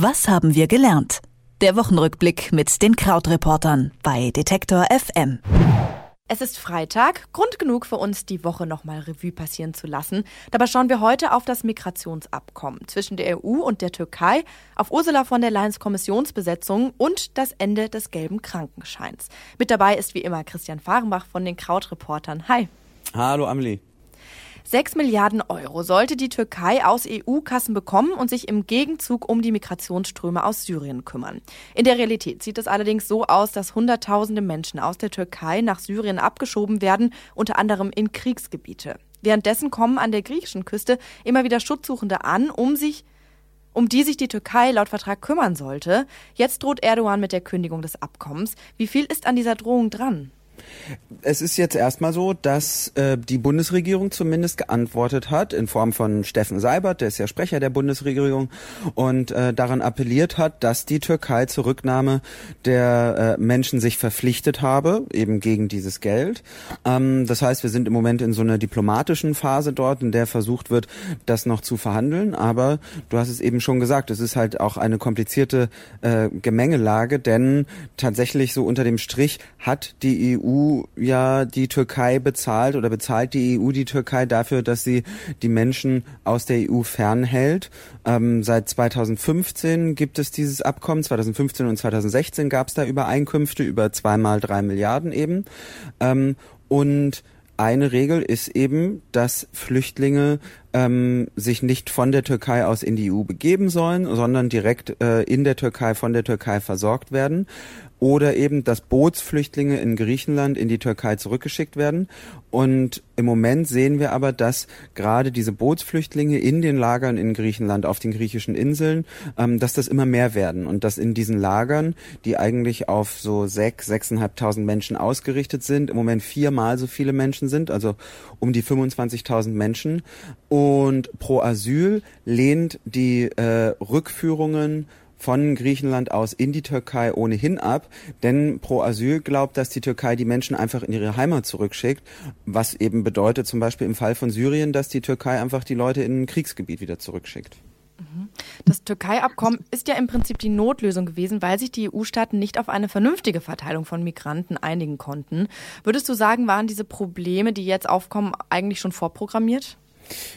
Was haben wir gelernt? Der Wochenrückblick mit den Krautreportern bei Detektor FM. Es ist Freitag, Grund genug für uns, die Woche nochmal Revue passieren zu lassen. Dabei schauen wir heute auf das Migrationsabkommen zwischen der EU und der Türkei, auf Ursula von der Leyen's Kommissionsbesetzung und das Ende des gelben Krankenscheins. Mit dabei ist wie immer Christian Fahrenbach von den Krautreportern. Hi. Hallo Amelie. 6 Milliarden Euro sollte die Türkei aus EU-Kassen bekommen und sich im Gegenzug um die Migrationsströme aus Syrien kümmern. In der Realität sieht es allerdings so aus, dass Hunderttausende Menschen aus der Türkei nach Syrien abgeschoben werden, unter anderem in Kriegsgebiete. Währenddessen kommen an der griechischen Küste immer wieder Schutzsuchende an, um sich um die sich die Türkei laut Vertrag kümmern sollte. Jetzt droht Erdogan mit der Kündigung des Abkommens. Wie viel ist an dieser Drohung dran? Es ist jetzt erstmal so, dass äh, die Bundesregierung zumindest geantwortet hat in Form von Steffen Seibert, der ist ja Sprecher der Bundesregierung, und äh, daran appelliert hat, dass die Türkei zur Rücknahme der äh, Menschen sich verpflichtet habe, eben gegen dieses Geld. Ähm, das heißt, wir sind im Moment in so einer diplomatischen Phase dort, in der versucht wird, das noch zu verhandeln. Aber du hast es eben schon gesagt, es ist halt auch eine komplizierte äh, Gemengelage, denn tatsächlich so unter dem Strich hat die EU Ja die Türkei bezahlt oder bezahlt die EU die Türkei dafür, dass sie die Menschen aus der EU fernhält. Ähm, seit 2015 gibt es dieses Abkommen. 2015 und 2016 gab es da Übereinkünfte über zweimal drei Milliarden eben. Ähm, und eine Regel ist eben, dass Flüchtlinge ähm, sich nicht von der Türkei aus in die EU begeben sollen, sondern direkt äh, in der Türkei von der Türkei versorgt werden oder eben, dass Bootsflüchtlinge in Griechenland in die Türkei zurückgeschickt werden. Und im Moment sehen wir aber, dass gerade diese Bootsflüchtlinge in den Lagern in Griechenland, auf den griechischen Inseln, ähm, dass das immer mehr werden und dass in diesen Lagern, die eigentlich auf so sechs, sechseinhalbtausend Menschen ausgerichtet sind, im Moment viermal so viele Menschen sind, also um die 25.000 Menschen. Und pro Asyl lehnt die äh, Rückführungen von Griechenland aus in die Türkei ohnehin ab, denn Pro Asyl glaubt, dass die Türkei die Menschen einfach in ihre Heimat zurückschickt, was eben bedeutet zum Beispiel im Fall von Syrien, dass die Türkei einfach die Leute in ein Kriegsgebiet wieder zurückschickt. Mhm. Das Türkei-Abkommen ist ja im Prinzip die Notlösung gewesen, weil sich die EU-Staaten nicht auf eine vernünftige Verteilung von Migranten einigen konnten. Würdest du sagen, waren diese Probleme, die jetzt aufkommen, eigentlich schon vorprogrammiert?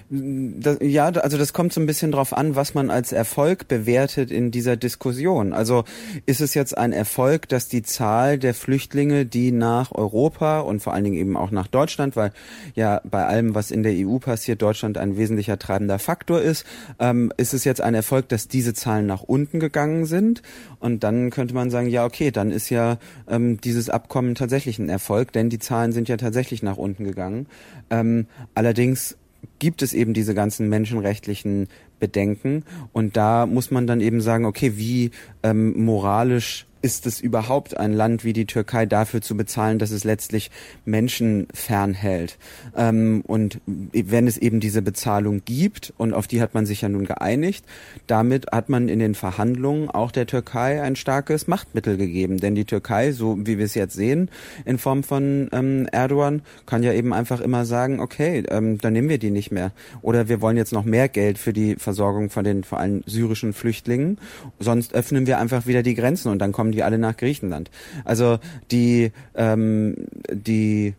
Das, ja, also das kommt so ein bisschen drauf an, was man als Erfolg bewertet in dieser Diskussion. Also ist es jetzt ein Erfolg, dass die Zahl der Flüchtlinge, die nach Europa und vor allen Dingen eben auch nach Deutschland, weil ja bei allem, was in der EU passiert, Deutschland ein wesentlicher treibender Faktor ist, ähm, ist es jetzt ein Erfolg, dass diese Zahlen nach unten gegangen sind. Und dann könnte man sagen, ja, okay, dann ist ja ähm, dieses Abkommen tatsächlich ein Erfolg, denn die Zahlen sind ja tatsächlich nach unten gegangen. Ähm, allerdings gibt es eben diese ganzen menschenrechtlichen Bedenken. Und da muss man dann eben sagen, okay, wie ähm, moralisch ist es überhaupt ein Land wie die Türkei dafür zu bezahlen, dass es letztlich Menschen fernhält? Ähm, und wenn es eben diese Bezahlung gibt, und auf die hat man sich ja nun geeinigt, damit hat man in den Verhandlungen auch der Türkei ein starkes Machtmittel gegeben. Denn die Türkei, so wie wir es jetzt sehen, in Form von ähm, Erdogan, kann ja eben einfach immer sagen, okay, ähm, dann nehmen wir die nicht mehr. Oder wir wollen jetzt noch mehr Geld für die Versorgung von den vor allem syrischen Flüchtlingen. Sonst öffnen wir einfach wieder die Grenzen und dann kommen kommen die alle nach Griechenland. Also die, ähm, die,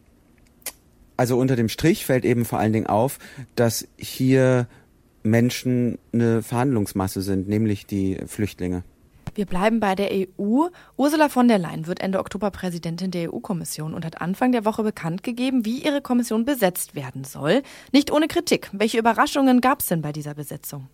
also unter dem Strich fällt eben vor allen Dingen auf, dass hier Menschen eine Verhandlungsmasse sind, nämlich die Flüchtlinge. Wir bleiben bei der EU. Ursula von der Leyen wird Ende Oktober Präsidentin der EU-Kommission und hat Anfang der Woche bekannt gegeben, wie ihre Kommission besetzt werden soll. Nicht ohne Kritik. Welche Überraschungen gab es denn bei dieser Besetzung?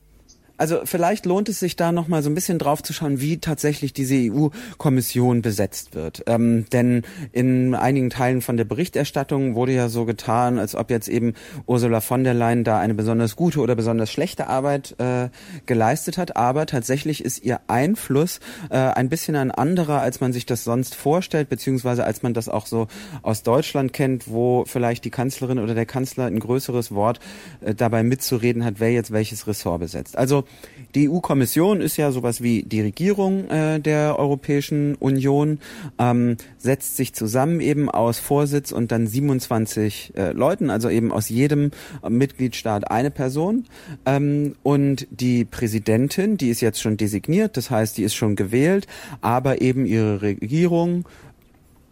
Also vielleicht lohnt es sich da noch mal so ein bisschen drauf zu schauen, wie tatsächlich diese EU-Kommission besetzt wird. Ähm, denn in einigen Teilen von der Berichterstattung wurde ja so getan, als ob jetzt eben Ursula von der Leyen da eine besonders gute oder besonders schlechte Arbeit äh, geleistet hat. Aber tatsächlich ist ihr Einfluss äh, ein bisschen ein anderer, als man sich das sonst vorstellt, beziehungsweise als man das auch so aus Deutschland kennt, wo vielleicht die Kanzlerin oder der Kanzler ein größeres Wort äh, dabei mitzureden hat, wer jetzt welches Ressort besetzt. Also die EU-Kommission ist ja sowas wie die Regierung äh, der Europäischen Union, ähm, setzt sich zusammen eben aus Vorsitz und dann 27 äh, Leuten, also eben aus jedem Mitgliedstaat eine Person. Ähm, und die Präsidentin, die ist jetzt schon designiert, das heißt, die ist schon gewählt, aber eben ihre Regierung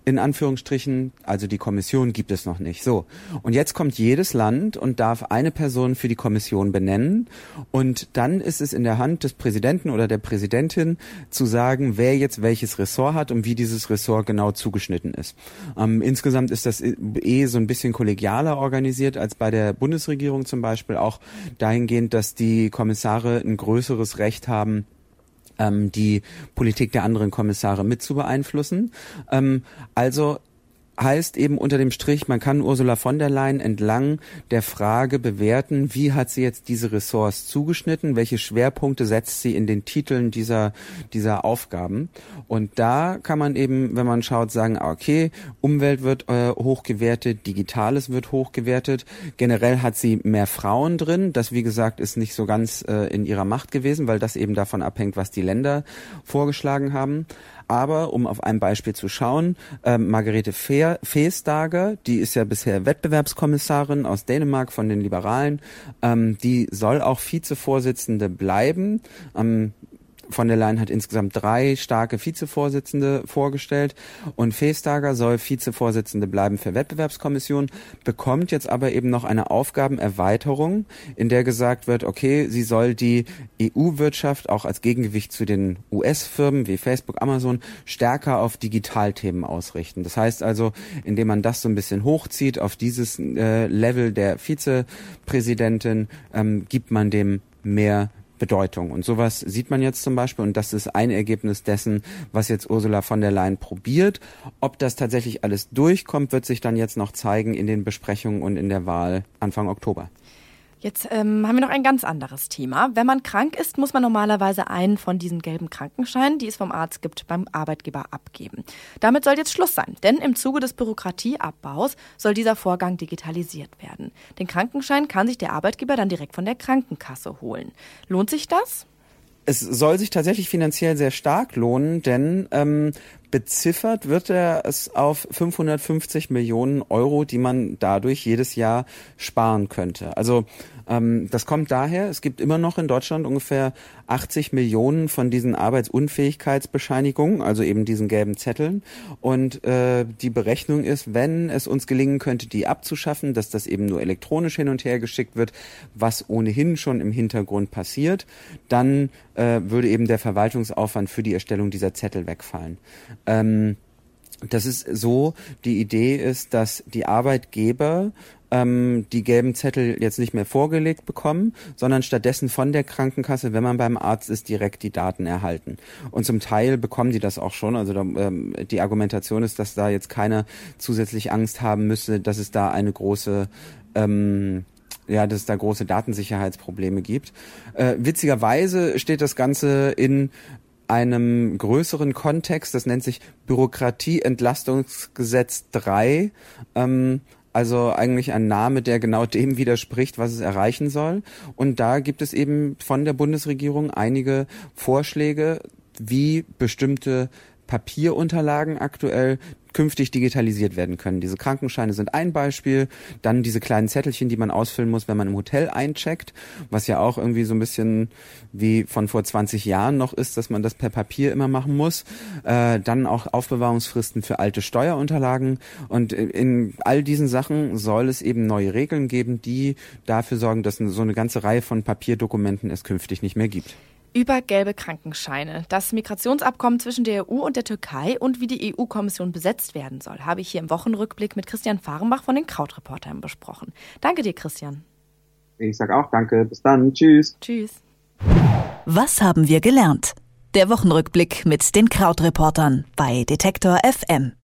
in Anführungsstrichen, also die Kommission gibt es noch nicht. So. Und jetzt kommt jedes Land und darf eine Person für die Kommission benennen. Und dann ist es in der Hand des Präsidenten oder der Präsidentin zu sagen, wer jetzt welches Ressort hat und wie dieses Ressort genau zugeschnitten ist. Ähm, insgesamt ist das eh so ein bisschen kollegialer organisiert als bei der Bundesregierung zum Beispiel, auch dahingehend, dass die Kommissare ein größeres Recht haben, ähm, die Politik der anderen Kommissare mit zu beeinflussen. Ähm, also heißt eben unter dem Strich, man kann Ursula von der Leyen entlang der Frage bewerten, wie hat sie jetzt diese Ressorts zugeschnitten, welche Schwerpunkte setzt sie in den Titeln dieser, dieser Aufgaben. Und da kann man eben, wenn man schaut, sagen, ah, okay, Umwelt wird äh, hochgewertet, Digitales wird hochgewertet, generell hat sie mehr Frauen drin, das wie gesagt ist nicht so ganz äh, in ihrer Macht gewesen, weil das eben davon abhängt, was die Länder vorgeschlagen haben. Aber um auf ein Beispiel zu schauen, äh, Margarete Feestager, die ist ja bisher Wettbewerbskommissarin aus Dänemark von den Liberalen, ähm, die soll auch Vizevorsitzende bleiben. Ähm, von der Leyen hat insgesamt drei starke Vizevorsitzende vorgestellt und Vestager soll Vizevorsitzende bleiben für Wettbewerbskommission, bekommt jetzt aber eben noch eine Aufgabenerweiterung, in der gesagt wird, okay, sie soll die EU-Wirtschaft auch als Gegengewicht zu den US-Firmen wie Facebook, Amazon stärker auf Digitalthemen ausrichten. Das heißt also, indem man das so ein bisschen hochzieht auf dieses äh, Level der Vizepräsidentin, ähm, gibt man dem mehr Bedeutung. Und sowas sieht man jetzt zum Beispiel, und das ist ein Ergebnis dessen, was jetzt Ursula von der Leyen probiert. Ob das tatsächlich alles durchkommt, wird sich dann jetzt noch zeigen in den Besprechungen und in der Wahl Anfang Oktober. Jetzt ähm, haben wir noch ein ganz anderes Thema. Wenn man krank ist, muss man normalerweise einen von diesen gelben Krankenscheinen, die es vom Arzt gibt, beim Arbeitgeber abgeben. Damit soll jetzt Schluss sein, denn im Zuge des Bürokratieabbaus soll dieser Vorgang digitalisiert werden. Den Krankenschein kann sich der Arbeitgeber dann direkt von der Krankenkasse holen. Lohnt sich das? Es soll sich tatsächlich finanziell sehr stark lohnen, denn ähm, beziffert wird er es auf 550 Millionen Euro, die man dadurch jedes Jahr sparen könnte. Also ähm, das kommt daher, es gibt immer noch in Deutschland ungefähr 80 Millionen von diesen Arbeitsunfähigkeitsbescheinigungen, also eben diesen gelben Zetteln. Und äh, die Berechnung ist, wenn es uns gelingen könnte, die abzuschaffen, dass das eben nur elektronisch hin und her geschickt wird, was ohnehin schon im Hintergrund passiert, dann äh, würde eben der Verwaltungsaufwand für die Erstellung dieser Zettel wegfallen. Ähm, das ist so, die Idee ist, dass die Arbeitgeber ähm, die gelben Zettel jetzt nicht mehr vorgelegt bekommen, sondern stattdessen von der Krankenkasse, wenn man beim Arzt ist, direkt die Daten erhalten. Und zum Teil bekommen die das auch schon. Also ähm, die Argumentation ist, dass da jetzt keiner zusätzlich Angst haben müsse, dass es da eine große ähm, ja, dass es da große Datensicherheitsprobleme gibt. Äh, witzigerweise steht das Ganze in einem größeren Kontext, das nennt sich Bürokratieentlastungsgesetz 3. Ähm, also eigentlich ein Name, der genau dem widerspricht, was es erreichen soll. Und da gibt es eben von der Bundesregierung einige Vorschläge, wie bestimmte Papierunterlagen aktuell künftig digitalisiert werden können. Diese Krankenscheine sind ein Beispiel, dann diese kleinen Zettelchen, die man ausfüllen muss, wenn man im Hotel eincheckt, was ja auch irgendwie so ein bisschen wie von vor 20 Jahren noch ist, dass man das per Papier immer machen muss. Äh, dann auch Aufbewahrungsfristen für alte Steuerunterlagen und in all diesen Sachen soll es eben neue Regeln geben, die dafür sorgen, dass so eine ganze Reihe von Papierdokumenten es künftig nicht mehr gibt über gelbe Krankenscheine, das Migrationsabkommen zwischen der EU und der Türkei und wie die EU-Kommission besetzt werden soll, habe ich hier im Wochenrückblick mit Christian Fahrenbach von den Krautreportern besprochen. Danke dir, Christian. Ich sag auch danke. Bis dann. Tschüss. Tschüss. Was haben wir gelernt? Der Wochenrückblick mit den Krautreportern bei Detektor FM.